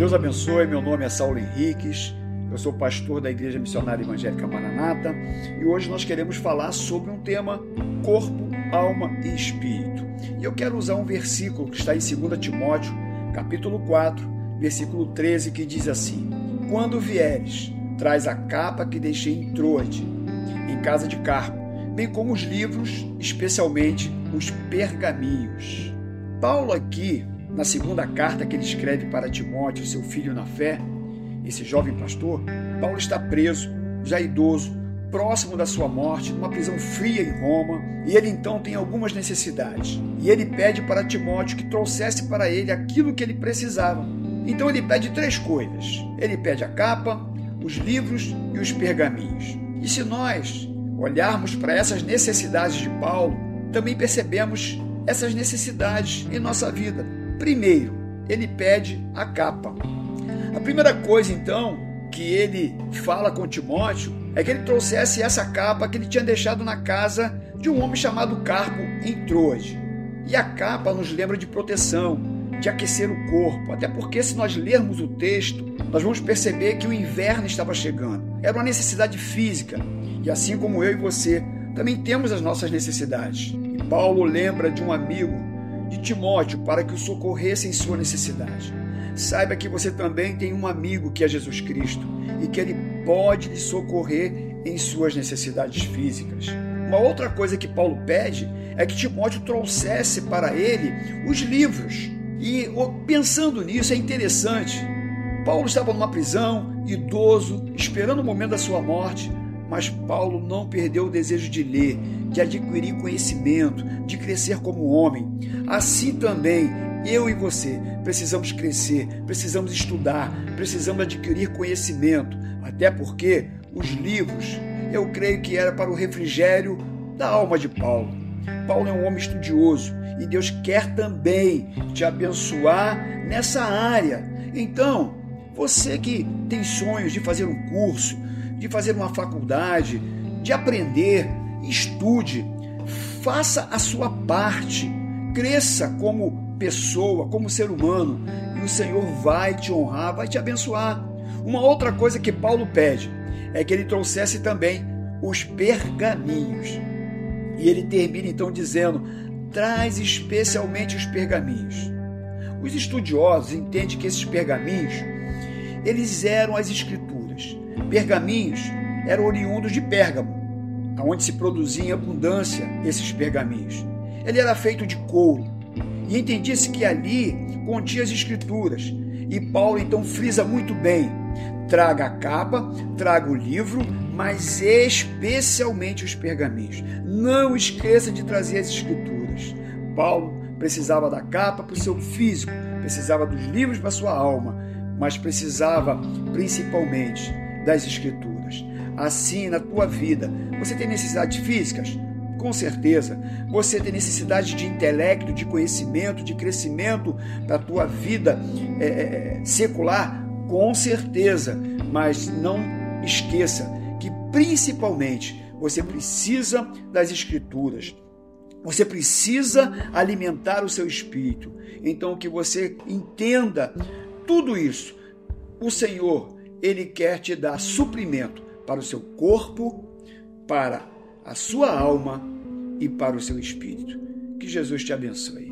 Deus abençoe. Meu nome é Saulo Henriques. Eu sou pastor da Igreja Missionária Evangélica Maranata e hoje nós queremos falar sobre um tema corpo, alma e espírito. E eu quero usar um versículo que está em 2 Timóteo, capítulo 4, versículo 13, que diz assim: Quando vieres, traz a capa que deixei em Troade, em casa de Carpo, bem como os livros, especialmente os pergaminhos. Paulo aqui na segunda carta que ele escreve para Timóteo, seu filho na fé, esse jovem pastor, Paulo está preso, já idoso, próximo da sua morte, numa prisão fria em Roma, e ele então tem algumas necessidades. E ele pede para Timóteo que trouxesse para ele aquilo que ele precisava. Então ele pede três coisas: ele pede a capa, os livros e os pergaminhos. E se nós olharmos para essas necessidades de Paulo, também percebemos essas necessidades em nossa vida. Primeiro, ele pede a capa. A primeira coisa, então, que ele fala com Timóteo é que ele trouxesse essa capa que ele tinha deixado na casa de um homem chamado Carpo em Troade. E a capa nos lembra de proteção, de aquecer o corpo, até porque se nós lermos o texto, nós vamos perceber que o inverno estava chegando. Era uma necessidade física, e assim como eu e você, também temos as nossas necessidades. E Paulo lembra de um amigo de Timóteo para que o socorresse em sua necessidade. Saiba que você também tem um amigo que é Jesus Cristo e que ele pode lhe socorrer em suas necessidades físicas. Uma outra coisa que Paulo pede é que Timóteo trouxesse para ele os livros. E pensando nisso é interessante. Paulo estava numa prisão, idoso, esperando o momento da sua morte, mas Paulo não perdeu o desejo de ler, de adquirir conhecimento, de crescer como homem. Assim também, eu e você precisamos crescer, precisamos estudar, precisamos adquirir conhecimento, até porque os livros, eu creio que era para o refrigério da alma de Paulo. Paulo é um homem estudioso e Deus quer também te abençoar nessa área. Então, você que tem sonhos de fazer um curso, de fazer uma faculdade, de aprender, estude, faça a sua parte, cresça como pessoa, como ser humano, e o Senhor vai te honrar, vai te abençoar. Uma outra coisa que Paulo pede é que ele trouxesse também os pergaminhos. E ele termina então dizendo: traz especialmente os pergaminhos. Os estudiosos entendem que esses pergaminhos eles eram as escrituras Pergaminhos eram oriundos de Pérgamo, onde se produzia em abundância esses pergaminhos. Ele era feito de couro e entendia-se que ali continha as escrituras. E Paulo então frisa muito bem: traga a capa, traga o livro, mas especialmente os pergaminhos. Não esqueça de trazer as escrituras. Paulo precisava da capa para o seu físico, precisava dos livros para sua alma, mas precisava principalmente das Escrituras. Assim, na tua vida, você tem necessidades físicas? Com certeza. Você tem necessidade de intelecto, de conhecimento, de crescimento da tua vida é, secular? Com certeza. Mas não esqueça que, principalmente, você precisa das Escrituras. Você precisa alimentar o seu espírito. Então, que você entenda tudo isso. O Senhor ele quer te dar suprimento para o seu corpo, para a sua alma e para o seu espírito. Que Jesus te abençoe.